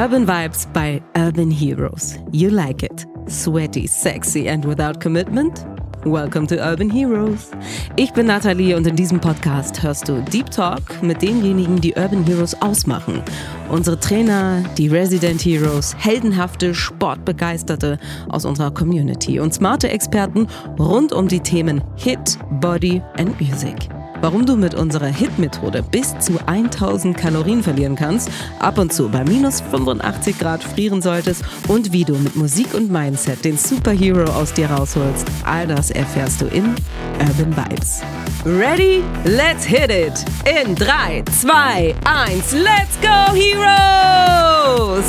Urban Vibes by Urban Heroes. You like it. Sweaty, sexy and without commitment? Welcome to Urban Heroes. Ich bin Nathalie und in diesem Podcast hörst du Deep Talk mit denjenigen, die Urban Heroes ausmachen. Unsere Trainer, die Resident Heroes, heldenhafte Sportbegeisterte aus unserer Community und smarte Experten rund um die Themen Hit, Body and Music warum du mit unserer Hit-Methode bis zu 1000 Kalorien verlieren kannst, ab und zu bei minus 85 Grad frieren solltest und wie du mit Musik und Mindset den Superhero aus dir rausholst. All das erfährst du in Urban Vibes. Ready? Let's hit it! In 3, 2, 1, let's go, Heroes!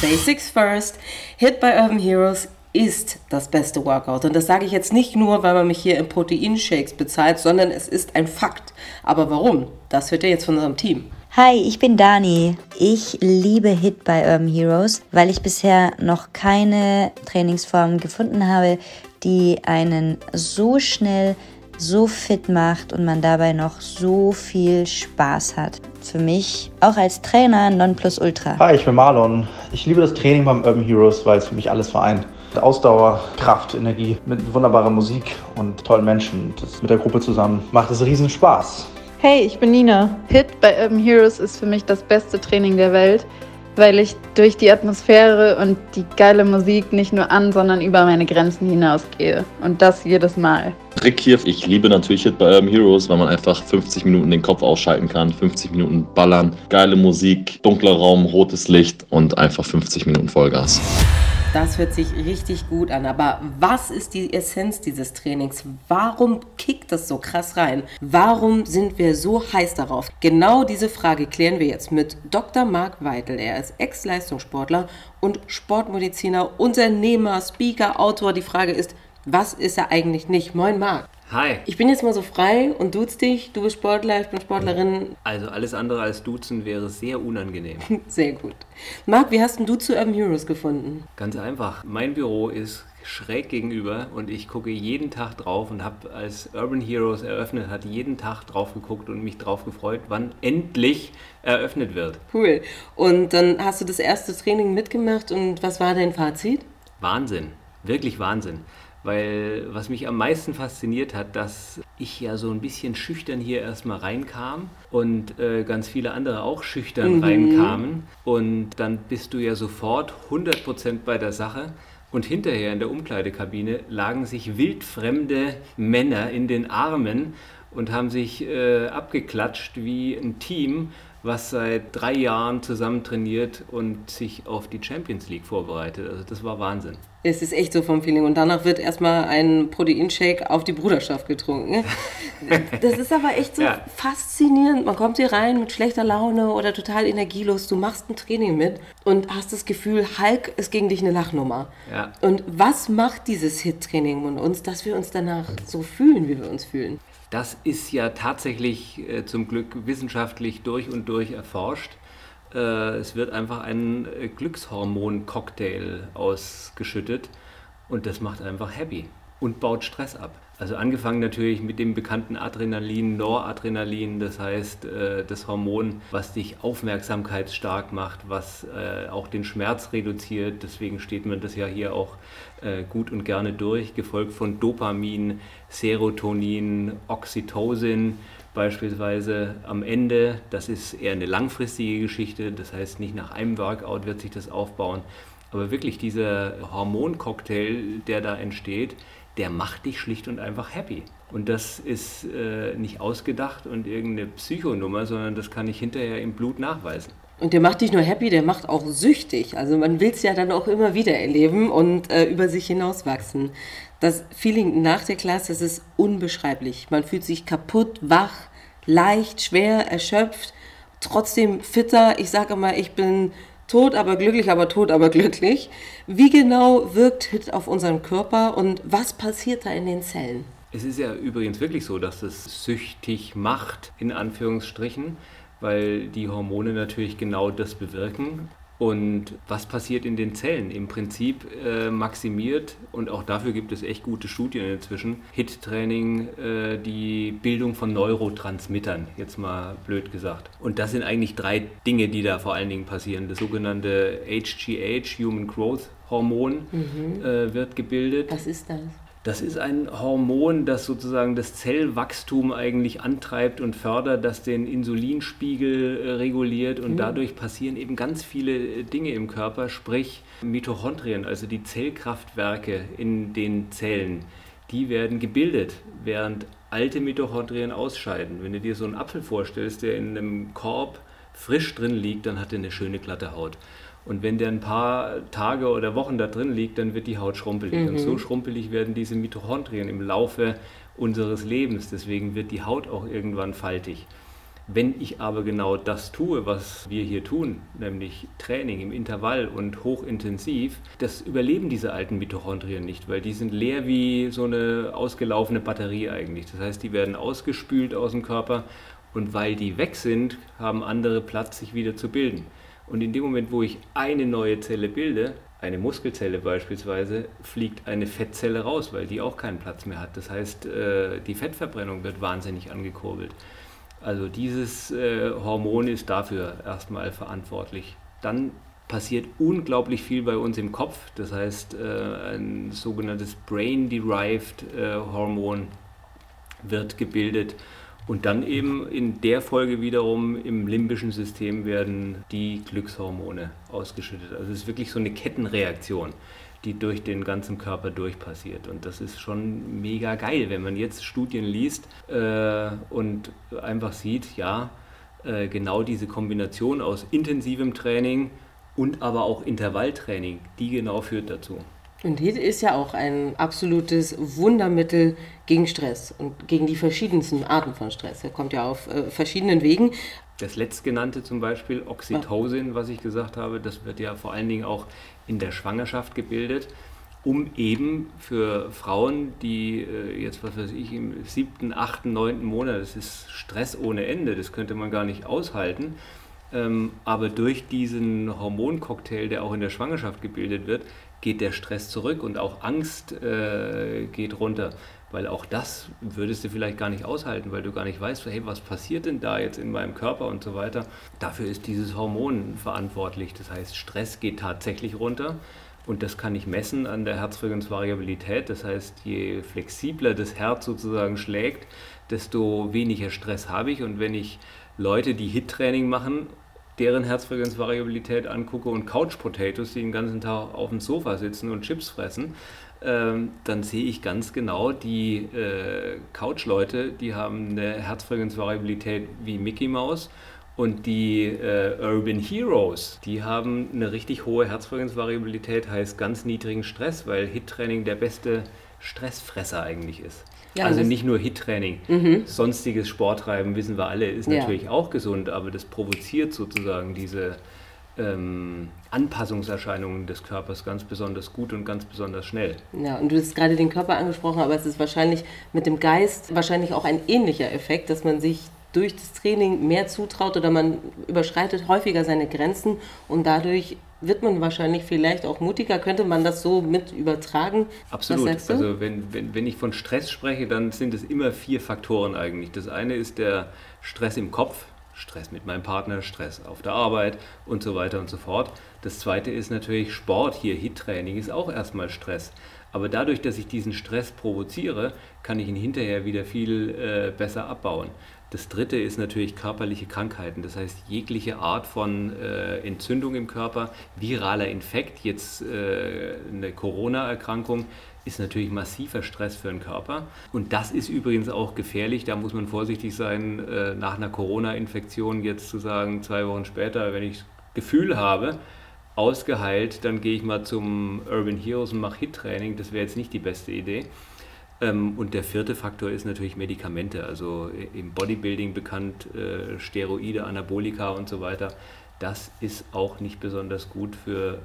Basics first. Hit by Urban Heroes ist das beste Workout. Und das sage ich jetzt nicht nur, weil man mich hier in Proteinshakes bezahlt, sondern es ist ein Fakt. Aber warum? Das hört ihr jetzt von unserem Team. Hi, ich bin Dani. Ich liebe Hit bei Urban Heroes, weil ich bisher noch keine Trainingsform gefunden habe, die einen so schnell so fit macht und man dabei noch so viel Spaß hat. Für mich auch als Trainer Nonplusultra. Hi, ich bin Marlon. Ich liebe das Training beim Urban Heroes, weil es für mich alles vereint. Ausdauer, Kraft, Energie mit wunderbarer Musik und tollen Menschen. Das mit der Gruppe zusammen macht es riesen Spaß. Hey, ich bin Nina. Hit bei Urban Heroes ist für mich das beste Training der Welt, weil ich durch die Atmosphäre und die geile Musik nicht nur an, sondern über meine Grenzen hinausgehe. Und das jedes Mal. Rick hier. Ich liebe natürlich Hit bei Urban Heroes, weil man einfach 50 Minuten den Kopf ausschalten kann, 50 Minuten ballern, geile Musik, dunkler Raum, rotes Licht und einfach 50 Minuten Vollgas. Das hört sich richtig gut an. Aber was ist die Essenz dieses Trainings? Warum kickt das so krass rein? Warum sind wir so heiß darauf? Genau diese Frage klären wir jetzt mit Dr. Marc Weitel. Er ist Ex-Leistungssportler und Sportmediziner, Unternehmer, Speaker, Autor. Die Frage ist, was ist er eigentlich nicht? Moin Marc. Hi. Ich bin jetzt mal so frei und duz dich. Du bist Sportler, ich bin Sportlerin. Also alles andere als duzen wäre sehr unangenehm. Sehr gut. Marc, wie hast du zu Urban Heroes gefunden? Ganz einfach. Mein Büro ist schräg gegenüber und ich gucke jeden Tag drauf und habe als Urban Heroes eröffnet hat, jeden Tag drauf geguckt und mich drauf gefreut, wann endlich eröffnet wird. Cool. Und dann hast du das erste Training mitgemacht und was war dein Fazit? Wahnsinn. Wirklich Wahnsinn weil was mich am meisten fasziniert hat, dass ich ja so ein bisschen schüchtern hier erstmal reinkam und äh, ganz viele andere auch schüchtern mhm. reinkamen und dann bist du ja sofort 100% bei der Sache. Und hinterher in der Umkleidekabine lagen sich wildfremde Männer in den Armen und haben sich äh, abgeklatscht wie ein Team was seit drei Jahren zusammen trainiert und sich auf die Champions League vorbereitet. Also das war Wahnsinn. Es ist echt so vom Feeling. Und danach wird erstmal ein Proteinshake auf die Bruderschaft getrunken. Das ist aber echt so ja. faszinierend. Man kommt hier rein mit schlechter Laune oder total energielos. Du machst ein Training mit und hast das Gefühl, Hulk ist gegen dich eine Lachnummer. Ja. Und was macht dieses Hit-Training mit uns, dass wir uns danach so fühlen, wie wir uns fühlen? Das ist ja tatsächlich äh, zum Glück wissenschaftlich durch und durch erforscht. Äh, es wird einfach ein äh, Glückshormon-Cocktail ausgeschüttet und das macht einfach happy und baut Stress ab. Also angefangen natürlich mit dem bekannten Adrenalin, Noradrenalin, das heißt äh, das Hormon, was dich aufmerksamkeitsstark macht, was äh, auch den Schmerz reduziert. Deswegen steht man das ja hier auch äh, gut und gerne durch, gefolgt von Dopamin, Serotonin, Oxytocin beispielsweise am Ende. Das ist eher eine langfristige Geschichte, das heißt nicht nach einem Workout wird sich das aufbauen, aber wirklich dieser Hormoncocktail, der da entsteht, der macht dich schlicht und einfach happy. Und das ist äh, nicht ausgedacht und irgendeine Psychonummer, sondern das kann ich hinterher im Blut nachweisen. Und der macht nicht nur happy, der macht auch süchtig. Also man will es ja dann auch immer wieder erleben und äh, über sich hinauswachsen. Das Feeling nach der Klasse, das ist unbeschreiblich. Man fühlt sich kaputt, wach, leicht, schwer, erschöpft, trotzdem fitter. Ich sage immer, ich bin tot, aber glücklich, aber tot, aber glücklich. Wie genau wirkt HIT auf unseren Körper und was passiert da in den Zellen? Es ist ja übrigens wirklich so, dass es süchtig macht, in Anführungsstrichen, weil die Hormone natürlich genau das bewirken. Und was passiert in den Zellen? Im Prinzip äh, maximiert, und auch dafür gibt es echt gute Studien inzwischen, HIT-Training äh, die Bildung von Neurotransmittern, jetzt mal blöd gesagt. Und das sind eigentlich drei Dinge, die da vor allen Dingen passieren. Das sogenannte HGH, Human Growth Hormon, mhm. äh, wird gebildet. Was ist das? Das ist ein Hormon, das sozusagen das Zellwachstum eigentlich antreibt und fördert, das den Insulinspiegel äh, reguliert und mhm. dadurch passieren eben ganz viele äh, Dinge im Körper, sprich Mitochondrien, also die Zellkraftwerke in den Zellen, die werden gebildet, während alte Mitochondrien ausscheiden. Wenn du dir so einen Apfel vorstellst, der in einem Korb frisch drin liegt, dann hat er eine schöne glatte Haut. Und wenn der ein paar Tage oder Wochen da drin liegt, dann wird die Haut schrumpelig. Mhm. Und so schrumpelig werden diese Mitochondrien im Laufe unseres Lebens. Deswegen wird die Haut auch irgendwann faltig. Wenn ich aber genau das tue, was wir hier tun, nämlich Training im Intervall und hochintensiv, das überleben diese alten Mitochondrien nicht, weil die sind leer wie so eine ausgelaufene Batterie eigentlich. Das heißt, die werden ausgespült aus dem Körper und weil die weg sind, haben andere Platz, sich wieder zu bilden. Und in dem Moment, wo ich eine neue Zelle bilde, eine Muskelzelle beispielsweise, fliegt eine Fettzelle raus, weil die auch keinen Platz mehr hat. Das heißt, äh, die Fettverbrennung wird wahnsinnig angekurbelt. Also dieses äh, Hormon ist dafür erstmal verantwortlich. Dann passiert unglaublich viel bei uns im Kopf. Das heißt, äh, ein sogenanntes Brain-Derived Hormon wird gebildet und dann eben in der Folge wiederum im limbischen System werden die Glückshormone ausgeschüttet. Also es ist wirklich so eine Kettenreaktion, die durch den ganzen Körper durchpassiert. Und das ist schon mega geil, wenn man jetzt Studien liest äh, und einfach sieht, ja, äh, genau diese Kombination aus intensivem Training und aber auch Intervalltraining, die genau führt dazu. Und HIT ist ja auch ein absolutes Wundermittel gegen Stress und gegen die verschiedensten Arten von Stress. Er kommt ja auf äh, verschiedenen Wegen. Das letztgenannte zum Beispiel, Oxytocin, was ich gesagt habe, das wird ja vor allen Dingen auch in der Schwangerschaft gebildet, um eben für Frauen, die äh, jetzt, was weiß ich, im siebten, achten, neunten Monat, das ist Stress ohne Ende, das könnte man gar nicht aushalten, ähm, aber durch diesen Hormoncocktail, der auch in der Schwangerschaft gebildet wird, geht der Stress zurück und auch Angst äh, geht runter. Weil auch das würdest du vielleicht gar nicht aushalten, weil du gar nicht weißt, hey, was passiert denn da jetzt in meinem Körper und so weiter. Dafür ist dieses Hormon verantwortlich. Das heißt, Stress geht tatsächlich runter. Und das kann ich messen an der Herzfrequenzvariabilität. Das heißt, je flexibler das Herz sozusagen schlägt, desto weniger Stress habe ich. Und wenn ich Leute, die HIT-Training machen deren Herzfrequenzvariabilität angucke und Couch Potatoes, die den ganzen Tag auf dem Sofa sitzen und Chips fressen, ähm, dann sehe ich ganz genau, die äh, Couch-Leute, die haben eine Herzfrequenzvariabilität wie Mickey Mouse und die äh, Urban Heroes, die haben eine richtig hohe Herzfrequenzvariabilität, heißt ganz niedrigen Stress, weil HIT-Training der beste Stressfresser eigentlich ist. Ja, also nicht nur HIT-Training. Mhm. Sonstiges Sporttreiben, wissen wir alle, ist ja. natürlich auch gesund, aber das provoziert sozusagen diese ähm, Anpassungserscheinungen des Körpers ganz besonders gut und ganz besonders schnell. Ja, und du hast gerade den Körper angesprochen, aber es ist wahrscheinlich mit dem Geist wahrscheinlich auch ein ähnlicher Effekt, dass man sich durch das Training mehr zutraut oder man überschreitet häufiger seine Grenzen und dadurch wird man wahrscheinlich vielleicht auch mutiger. Könnte man das so mit übertragen? Absolut. Also wenn, wenn, wenn ich von Stress spreche, dann sind es immer vier Faktoren eigentlich. Das eine ist der Stress im Kopf, Stress mit meinem Partner, Stress auf der Arbeit und so weiter und so fort. Das zweite ist natürlich Sport. Hier HIT-Training ist auch erstmal Stress. Aber dadurch, dass ich diesen Stress provoziere, kann ich ihn hinterher wieder viel äh, besser abbauen. Das dritte ist natürlich körperliche Krankheiten, das heißt jegliche Art von äh, Entzündung im Körper, viraler Infekt, jetzt äh, eine Corona-Erkrankung, ist natürlich massiver Stress für den Körper. Und das ist übrigens auch gefährlich, da muss man vorsichtig sein, äh, nach einer Corona-Infektion jetzt zu sagen, zwei Wochen später, wenn ich Gefühl habe, ausgeheilt, dann gehe ich mal zum Urban Heroes und mache Hit-Training, das wäre jetzt nicht die beste Idee. Ähm, und der vierte Faktor ist natürlich Medikamente, also im Bodybuilding bekannt, äh, Steroide, Anabolika und so weiter. Das ist auch nicht besonders gut für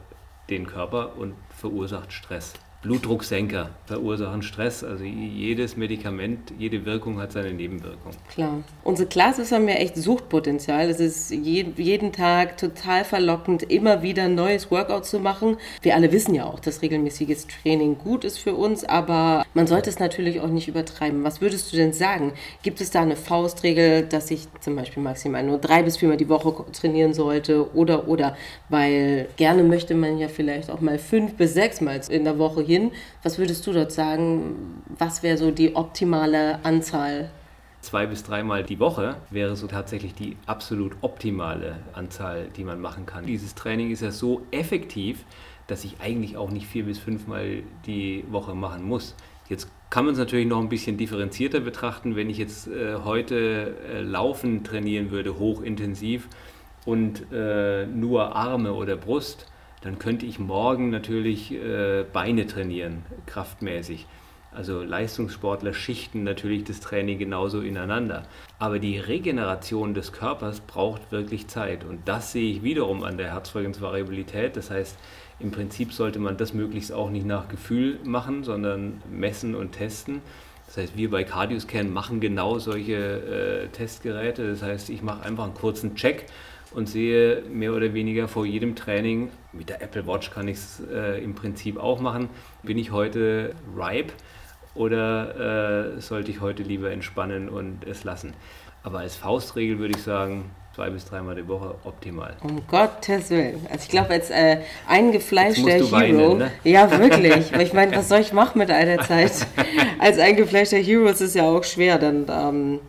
den Körper und verursacht Stress. Blutdrucksenker verursachen Stress. Also jedes Medikament, jede Wirkung hat seine Nebenwirkung. Klar. Unsere Classes haben ja echt Suchtpotenzial. Es ist je, jeden Tag total verlockend, immer wieder ein neues Workout zu machen. Wir alle wissen ja auch, dass regelmäßiges Training gut ist für uns, aber man sollte es natürlich auch nicht übertreiben. Was würdest du denn sagen? Gibt es da eine Faustregel, dass ich zum Beispiel maximal nur drei bis viermal die Woche trainieren sollte oder oder? Weil gerne möchte man ja vielleicht auch mal fünf bis sechs Mal in der Woche hier hin. Was würdest du dort sagen? Was wäre so die optimale Anzahl? Zwei bis dreimal die Woche wäre so tatsächlich die absolut optimale Anzahl, die man machen kann. Dieses Training ist ja so effektiv, dass ich eigentlich auch nicht vier bis fünfmal die Woche machen muss. Jetzt kann man es natürlich noch ein bisschen differenzierter betrachten. Wenn ich jetzt äh, heute äh, Laufen trainieren würde, hochintensiv und äh, nur Arme oder Brust, dann könnte ich morgen natürlich äh, Beine trainieren, kraftmäßig. Also Leistungssportler schichten natürlich das Training genauso ineinander. Aber die Regeneration des Körpers braucht wirklich Zeit. Und das sehe ich wiederum an der Herzfrequenzvariabilität. Das heißt, im Prinzip sollte man das möglichst auch nicht nach Gefühl machen, sondern messen und testen. Das heißt, wir bei Cardioscan machen genau solche äh, Testgeräte. Das heißt, ich mache einfach einen kurzen Check und sehe mehr oder weniger vor jedem Training, mit der Apple Watch kann ich es äh, im Prinzip auch machen, bin ich heute ripe oder äh, sollte ich heute lieber entspannen und es lassen. Aber als Faustregel würde ich sagen, zwei bis dreimal die Woche optimal. Um Gottes Willen. Also ich glaube, als äh, eingefleischter Hero. Weinen, ne? Ja, wirklich. Weil ich meine, was soll ich machen mit all der Zeit? als eingefleischter Hero ist es ja auch schwer, dann ähm,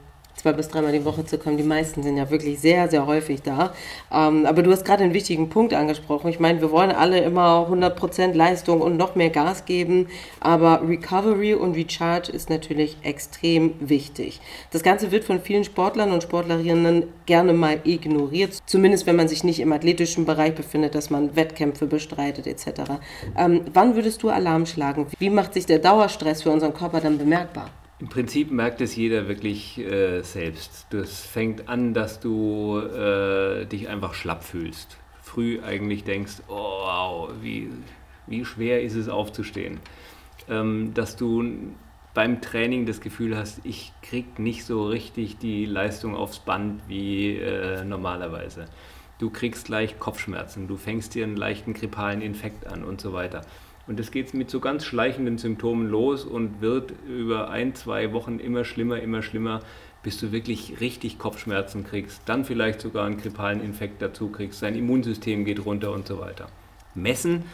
zwei bis dreimal die Woche zu kommen. Die meisten sind ja wirklich sehr, sehr häufig da. Ähm, aber du hast gerade einen wichtigen Punkt angesprochen. Ich meine, wir wollen alle immer 100% Leistung und noch mehr Gas geben, aber Recovery und Recharge ist natürlich extrem wichtig. Das Ganze wird von vielen Sportlern und Sportlerinnen gerne mal ignoriert, zumindest wenn man sich nicht im athletischen Bereich befindet, dass man Wettkämpfe bestreitet etc. Ähm, wann würdest du Alarm schlagen? Wie macht sich der Dauerstress für unseren Körper dann bemerkbar? Im Prinzip merkt es jeder wirklich äh, selbst. Das fängt an, dass du äh, dich einfach schlapp fühlst. Früh eigentlich denkst, oh wow, wie, wie schwer ist es aufzustehen. Ähm, dass du beim Training das Gefühl hast, ich krieg nicht so richtig die Leistung aufs Band wie äh, normalerweise. Du kriegst gleich Kopfschmerzen, du fängst dir einen leichten grippalen Infekt an und so weiter. Und das geht mit so ganz schleichenden Symptomen los und wird über ein, zwei Wochen immer schlimmer, immer schlimmer, bis du wirklich richtig Kopfschmerzen kriegst, dann vielleicht sogar einen grippalen Infekt dazu kriegst, dein Immunsystem geht runter und so weiter. Messen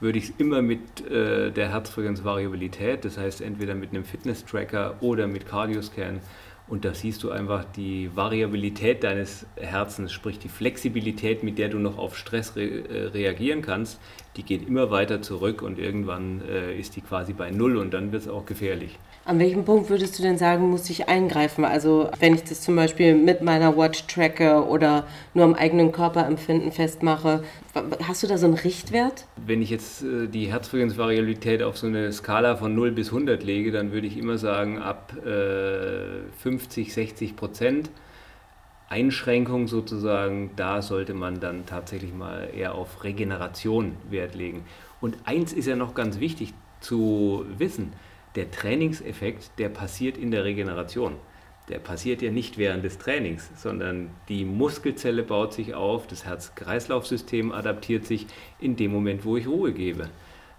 würde ich es immer mit äh, der Herzfrequenzvariabilität, das heißt entweder mit einem Fitness-Tracker oder mit Cardioscan. Und da siehst du einfach die Variabilität deines Herzens, sprich die Flexibilität, mit der du noch auf Stress re äh, reagieren kannst, die geht immer weiter zurück und irgendwann äh, ist die quasi bei Null und dann wird es auch gefährlich. An welchem Punkt würdest du denn sagen, muss ich eingreifen? Also wenn ich das zum Beispiel mit meiner Watch tracke oder nur am eigenen Körperempfinden festmache, hast du da so einen Richtwert? Wenn ich jetzt äh, die Herzfrequenzvariabilität auf so eine Skala von 0 bis 100 lege, dann würde ich immer sagen, ab äh, 50, 60 Prozent Einschränkung sozusagen, da sollte man dann tatsächlich mal eher auf Regeneration Wert legen. Und eins ist ja noch ganz wichtig zu wissen, der Trainingseffekt, der passiert in der Regeneration. Der passiert ja nicht während des Trainings, sondern die Muskelzelle baut sich auf, das Herz-Kreislauf-System adaptiert sich in dem Moment, wo ich Ruhe gebe.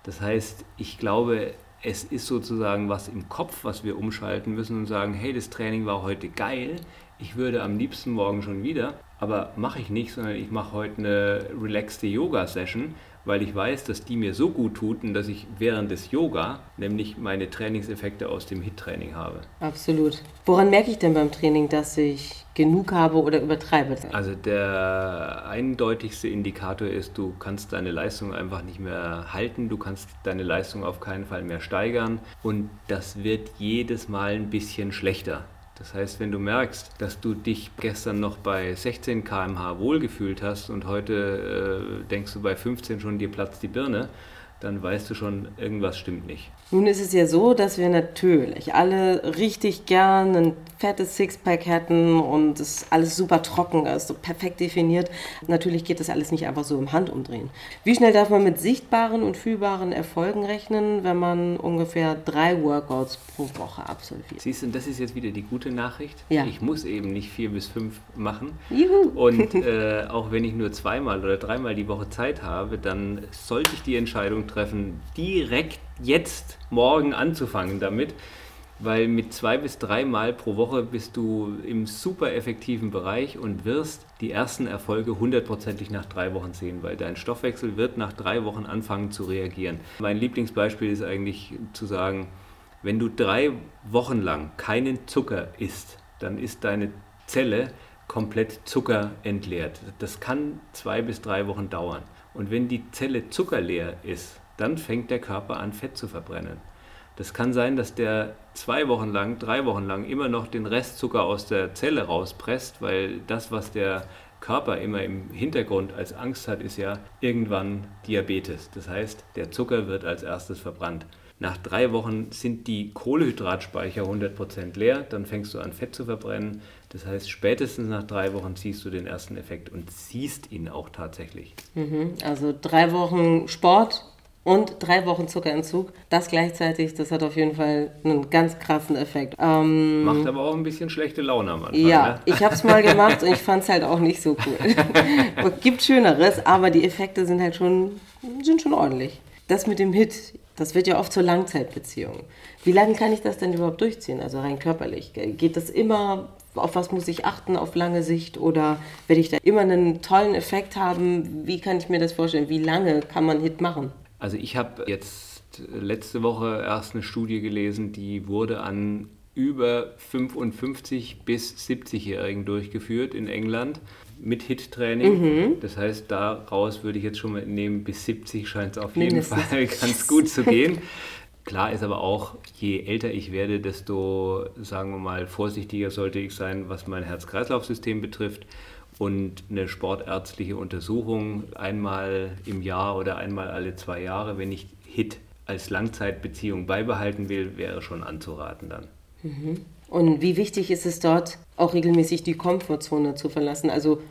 Das heißt, ich glaube, es ist sozusagen was im Kopf, was wir umschalten müssen und sagen, hey, das Training war heute geil, ich würde am liebsten morgen schon wieder, aber mache ich nicht, sondern ich mache heute eine relaxte Yoga-Session, weil ich weiß, dass die mir so gut tut und dass ich während des Yoga nämlich meine Trainingseffekte aus dem HIT-Training habe. Absolut. Woran merke ich denn beim Training, dass ich genug habe oder übertreibe? Also der eindeutigste Indikator ist, du kannst deine Leistung einfach nicht mehr halten, du kannst deine Leistung auf keinen Fall mehr steigern und das wird jedes Mal ein bisschen schlechter. Das heißt, wenn du merkst, dass du dich gestern noch bei 16 km/h wohlgefühlt hast und heute äh, denkst du bei 15 schon, dir platzt die Birne, dann weißt du schon, irgendwas stimmt nicht. Nun ist es ja so, dass wir natürlich alle richtig gern ein fettes Sixpack hätten und es alles super trocken ist, so perfekt definiert. Natürlich geht das alles nicht einfach so im Handumdrehen. Wie schnell darf man mit sichtbaren und fühlbaren Erfolgen rechnen, wenn man ungefähr drei Workouts pro Woche absolviert? Siehst du, das ist jetzt wieder die gute Nachricht. Ja. Ich muss eben nicht vier bis fünf machen. Juhu. Und äh, auch wenn ich nur zweimal oder dreimal die Woche Zeit habe, dann sollte ich die Entscheidung treffen, direkt jetzt morgen anzufangen damit, weil mit zwei bis dreimal pro Woche bist du im super effektiven Bereich und wirst die ersten Erfolge hundertprozentig nach drei Wochen sehen, weil dein Stoffwechsel wird nach drei Wochen anfangen zu reagieren. Mein Lieblingsbeispiel ist eigentlich zu sagen, wenn du drei Wochen lang keinen Zucker isst, dann ist deine Zelle komplett Zucker entleert. Das kann zwei bis drei Wochen dauern. Und wenn die Zelle zuckerleer ist, dann fängt der Körper an, Fett zu verbrennen. Das kann sein, dass der zwei Wochen lang, drei Wochen lang immer noch den Restzucker aus der Zelle rauspresst, weil das, was der Körper immer im Hintergrund als Angst hat, ist ja irgendwann Diabetes. Das heißt, der Zucker wird als erstes verbrannt. Nach drei Wochen sind die Kohlehydratspeicher 100% leer, dann fängst du an Fett zu verbrennen. Das heißt, spätestens nach drei Wochen siehst du den ersten Effekt und siehst ihn auch tatsächlich. Mhm, also drei Wochen Sport und drei Wochen Zuckerentzug. Das gleichzeitig, das hat auf jeden Fall einen ganz krassen Effekt. Ähm, Macht aber auch ein bisschen schlechte Laune am Anfang. ja, ne? ich habe es mal gemacht und ich fand es halt auch nicht so cool. Gibt Schöneres, aber die Effekte sind halt schon, sind schon ordentlich. Das mit dem Hit, das wird ja oft zur Langzeitbeziehung. Wie lange kann ich das denn überhaupt durchziehen, also rein körperlich? Geht das immer, auf was muss ich achten auf lange Sicht oder werde ich da immer einen tollen Effekt haben? Wie kann ich mir das vorstellen? Wie lange kann man Hit machen? Also ich habe jetzt letzte Woche erst eine Studie gelesen, die wurde an über 55 bis 70-Jährigen durchgeführt in England mit HIT-Training. Das heißt, daraus würde ich jetzt schon mal nehmen, bis 70 scheint es auf jeden Mindestens. Fall ganz gut zu gehen. Klar ist aber auch, je älter ich werde, desto, sagen wir mal, vorsichtiger sollte ich sein, was mein Herz-Kreislauf-System betrifft. Und eine sportärztliche Untersuchung einmal im Jahr oder einmal alle zwei Jahre, wenn ich HIT als Langzeitbeziehung beibehalten will, wäre schon anzuraten dann. Und wie wichtig ist es dort, auch regelmäßig die Komfortzone zu verlassen? Also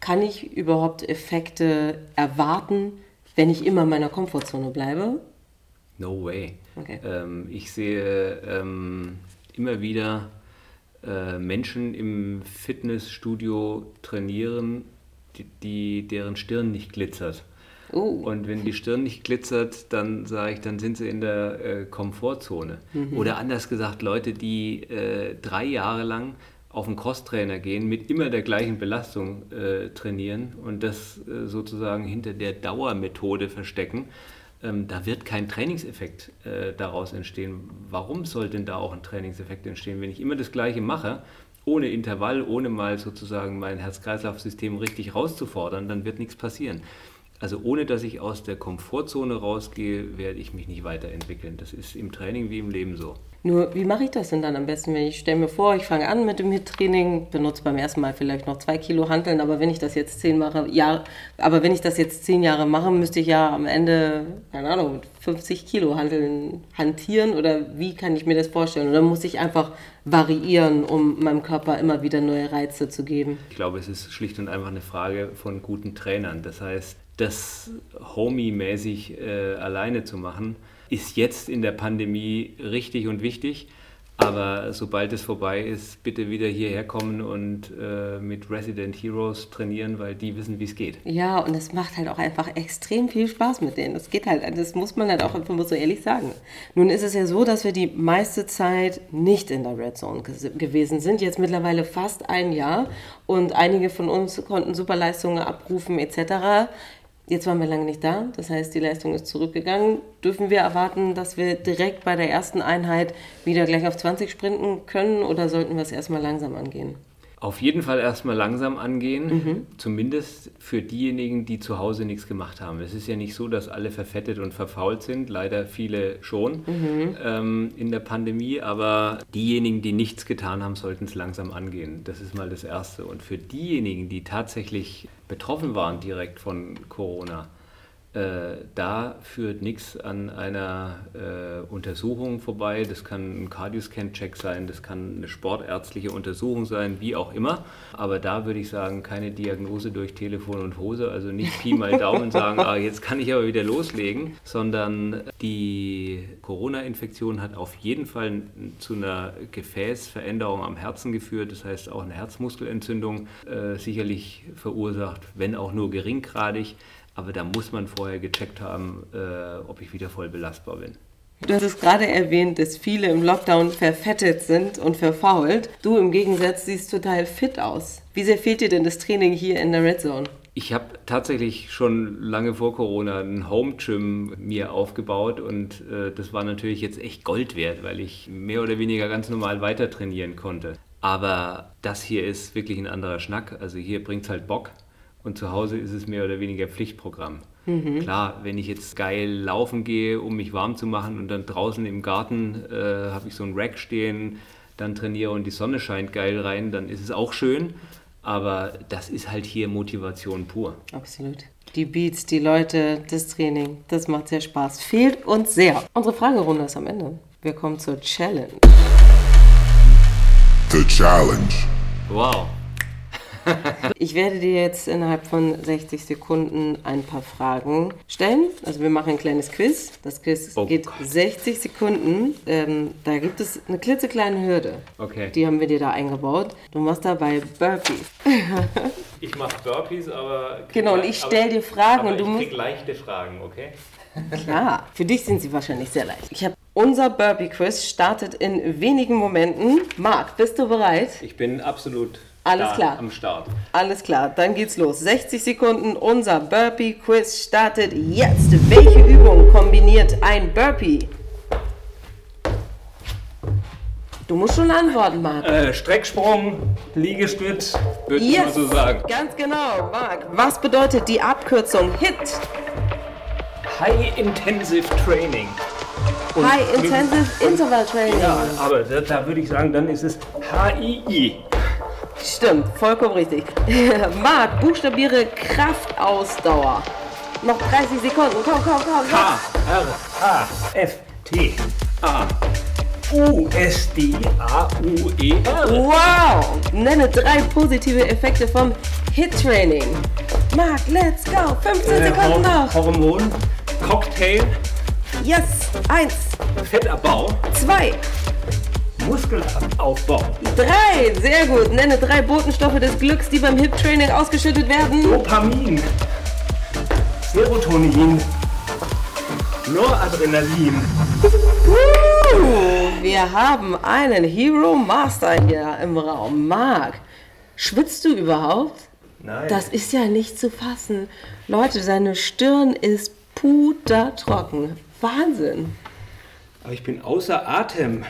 kann ich überhaupt Effekte erwarten, wenn ich immer in meiner Komfortzone bleibe? No way. Okay. Ähm, ich sehe ähm, immer wieder äh, Menschen im Fitnessstudio trainieren, die, die, deren Stirn nicht glitzert. Oh, Und wenn die Stirn nicht glitzert, dann sage ich, dann sind sie in der äh, Komfortzone. Oder anders gesagt, Leute, die äh, drei Jahre lang auf einen Crosstrainer gehen, mit immer der gleichen Belastung äh, trainieren und das äh, sozusagen hinter der Dauermethode verstecken, ähm, da wird kein Trainingseffekt äh, daraus entstehen. Warum soll denn da auch ein Trainingseffekt entstehen, wenn ich immer das Gleiche mache, ohne Intervall, ohne mal sozusagen mein Herz-Kreislauf-System richtig rauszufordern, dann wird nichts passieren. Also ohne dass ich aus der Komfortzone rausgehe, werde ich mich nicht weiterentwickeln. Das ist im Training wie im Leben so. Nur, wie mache ich das denn dann am besten? Wenn ich stelle mir vor, ich fange an mit dem HIT-Training, benutze beim ersten Mal vielleicht noch zwei Kilo Hanteln, aber wenn ich das jetzt zehn mache, ja, aber wenn ich das jetzt zehn Jahre mache, müsste ich ja am Ende, keine Ahnung, mit 50 Kilo Hanteln hantieren oder wie kann ich mir das vorstellen? Oder muss ich einfach variieren, um meinem Körper immer wieder neue Reize zu geben? Ich glaube, es ist schlicht und einfach eine Frage von guten Trainern. Das heißt, das Homie-mäßig äh, alleine zu machen, ist jetzt in der Pandemie richtig und wichtig. Aber sobald es vorbei ist, bitte wieder hierher kommen und äh, mit Resident Heroes trainieren, weil die wissen, wie es geht. Ja, und es macht halt auch einfach extrem viel Spaß mit denen. Das geht halt, das muss man halt auch einfach mal so ehrlich sagen. Nun ist es ja so, dass wir die meiste Zeit nicht in der Red Zone gewesen sind, jetzt mittlerweile fast ein Jahr und einige von uns konnten super Leistungen abrufen etc. Jetzt waren wir lange nicht da, das heißt, die Leistung ist zurückgegangen. Dürfen wir erwarten, dass wir direkt bei der ersten Einheit wieder gleich auf 20 sprinten können oder sollten wir es erstmal langsam angehen? Auf jeden Fall erstmal langsam angehen, zumindest für diejenigen, die zu Hause nichts gemacht haben. Es ist ja nicht so, dass alle verfettet und verfault sind, leider viele schon ähm, in der Pandemie, aber diejenigen, die nichts getan haben, sollten es langsam angehen. Das ist mal das Erste. Und für diejenigen, die tatsächlich betroffen waren direkt von Corona, Äh, da führt nichts an einer äh, Untersuchung vorbei. Das kann ein Cardioscan-Check sein, das kann eine sportärztliche Untersuchung sein, wie auch immer. Aber da würde ich sagen, keine Diagnose durch Telefon und Hose, also nicht Pi mal Daumen sagen, ah, jetzt kann ich aber wieder loslegen, sondern die Corona-Infektion hat auf jeden Fall zu einer Gefäßveränderung am Herzen geführt, das heißt auch eine Herzmuskelentzündung äh, sicherlich verursacht, wenn auch nur geringgradig. Aber da muss man vorher gecheckt haben, äh, ob ich wieder voll belastbar bin. Du hast es gerade erwähnt, dass viele im Lockdown verfettet sind und verfault. Du im Gegensatz siehst total fit aus. Wie sehr fehlt dir denn das Training hier in der Red Zone? Ich habe tatsächlich schon lange vor Corona ein Home Gym mir aufgebaut und äh, das war natürlich jetzt echt Gold wert, weil ich mehr oder weniger ganz normal weiter trainieren konnte. Aber das hier ist wirklich ein anderer Schnack. Also hier bringt es halt Bock. Und zu Hause ist es mehr oder weniger Pflichtprogramm. Mhm. Klar, wenn ich jetzt geil laufen gehe, um mich warm zu machen und dann draußen im Garten äh, habe ich so ein Rack stehen, dann trainiere und die Sonne scheint geil rein, dann ist es auch schön. Aber das ist halt hier Motivation pur. Absolut. Die Beats, die Leute, das Training, das macht sehr Spaß. Fehlt uns sehr. Unsere Fragerunde ist am Ende. Wir kommen zur Challenge. The Challenge. Wow. ich werde dir jetzt innerhalb von 60 Sekunden ein paar Fragen stellen. Also wir machen ein kleines Quiz. Das Quiz oh geht Gott. 60 Sekunden. Ähm, da gibt es eine klitzekleine Hürde. Okay. Die haben wir dir da eingebaut. Du machst dabei Burpees. ich mache Burpees, aber... Genau, und ich stelle dir Fragen aber und du ich musst... Ich leichte Fragen, okay? Klar, für dich sind sie wahrscheinlich sehr leicht. Ich habe unser Burpee-Quiz startet in wenigen Momenten. Marc, bist du bereit? Ich bin absolut alles klar. Am Start. Alles klar, dann geht's los. 60 Sekunden, unser Burpee-Quiz startet jetzt. Welche Übung kombiniert ein Burpee? Du musst schon antworten, Marc. Äh, Strecksprung, Liegestütz, würde yes, ich mal so sagen. Ganz genau, Marc. Was bedeutet die Abkürzung HIT? High Intensive Training. Und High Intensive Interval Training. Ja, aber da, da würde ich sagen, dann ist es HII. Stimmt, vollkommen richtig. Marc, buchstabiere Kraftausdauer. Noch 30 Sekunden. Komm, komm, komm. K, R, A, F, T, A. U, S, D, A, U, E, R. Wow! Nenne drei positive Effekte vom Hit-Training. Marc, let's go. 15 äh, Sekunden noch. Hormon, Cocktail. Yes, eins. Fettabbau. Zwei. Muskelaufbau. Drei, sehr gut. Nenne drei Botenstoffe des Glücks, die beim Hip-Training ausgeschüttet werden. Dopamin, Serotonin, Noradrenalin. Uh, wir haben einen Hero Master hier im Raum. Marc, schwitzt du überhaupt? Nein. Das ist ja nicht zu fassen. Leute, seine Stirn ist pudertrocken. Wahnsinn. Aber ich bin außer Atem.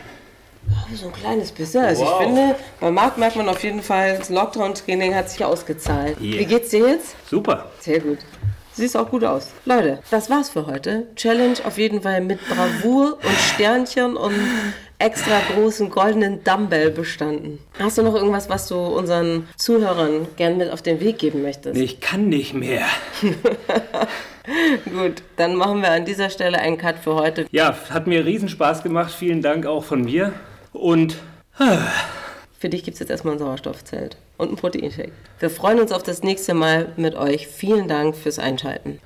Oh, so ein kleines bisschen. Also wow. ich finde, beim Markt merkt man auf jeden Fall, das Lockdown-Training hat sich ausgezahlt. Yeah. Wie geht's dir jetzt? Super. Sehr gut. Siehst auch gut aus. Leute, das war's für heute. Challenge auf jeden Fall mit Bravour und Sternchen und extra großen goldenen Dumbbell bestanden. Hast du noch irgendwas, was du unseren Zuhörern gern mit auf den Weg geben möchtest? Ich kann nicht mehr. Gut, dann machen wir an dieser Stelle einen Cut für heute. Ja, hat mir riesen Spaß gemacht. Vielen Dank auch von mir. Und. Für dich gibt es jetzt erstmal ein Sauerstoffzelt und ein Proteinshake. Wir freuen uns auf das nächste Mal mit euch. Vielen Dank fürs Einschalten.